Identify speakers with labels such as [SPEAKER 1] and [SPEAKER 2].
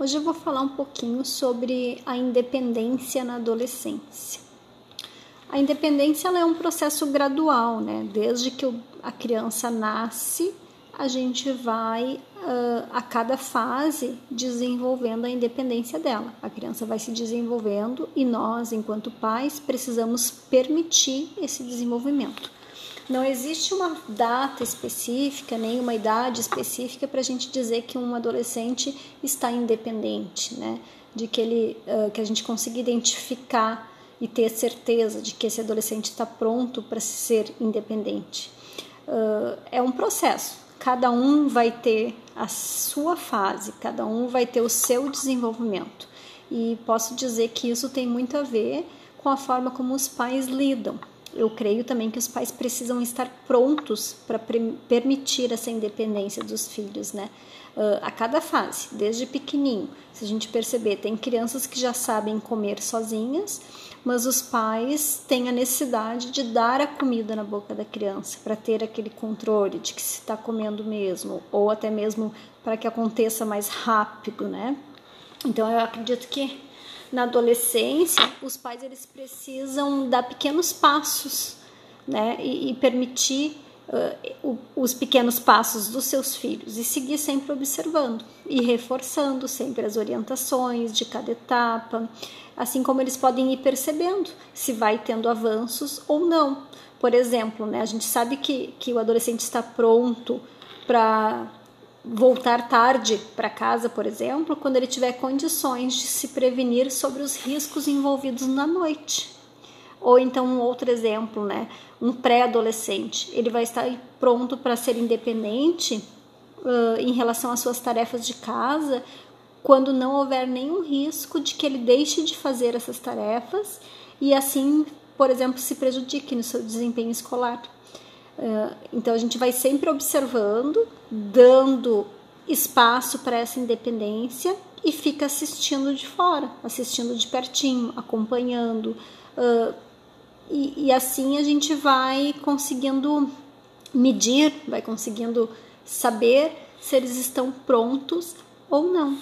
[SPEAKER 1] Hoje eu vou falar um pouquinho sobre a independência na adolescência. A independência é um processo gradual, né? Desde que a criança nasce, a gente vai a cada fase desenvolvendo a independência dela. A criança vai se desenvolvendo e nós, enquanto pais, precisamos permitir esse desenvolvimento. Não existe uma data específica, nem uma idade específica para a gente dizer que um adolescente está independente, né? De que ele, uh, que a gente consiga identificar e ter certeza de que esse adolescente está pronto para ser independente. Uh, é um processo. Cada um vai ter a sua fase, cada um vai ter o seu desenvolvimento. E posso dizer que isso tem muito a ver com a forma como os pais lidam eu creio também que os pais precisam estar prontos para permitir essa independência dos filhos, né? Uh, a cada fase, desde pequenininho. Se a gente perceber, tem crianças que já sabem comer sozinhas, mas os pais têm a necessidade de dar a comida na boca da criança para ter aquele controle de que se está comendo mesmo, ou até mesmo para que aconteça mais rápido, né? Então eu acredito que na adolescência, os pais eles precisam dar pequenos passos, né, e, e permitir uh, os pequenos passos dos seus filhos e seguir sempre observando e reforçando sempre as orientações de cada etapa, assim como eles podem ir percebendo se vai tendo avanços ou não. Por exemplo, né, a gente sabe que, que o adolescente está pronto para voltar tarde para casa, por exemplo, quando ele tiver condições de se prevenir sobre os riscos envolvidos na noite. Ou então um outro exemplo, né? Um pré-adolescente, ele vai estar pronto para ser independente uh, em relação às suas tarefas de casa quando não houver nenhum risco de que ele deixe de fazer essas tarefas e assim, por exemplo, se prejudique no seu desempenho escolar. Ah, então a gente vai sempre observando, dando espaço para essa independência e fica assistindo de fora, assistindo de pertinho, acompanhando. Uh, e, e, assim a gente vai conseguindo medir, vai conseguindo saber se eles estão prontos ou não.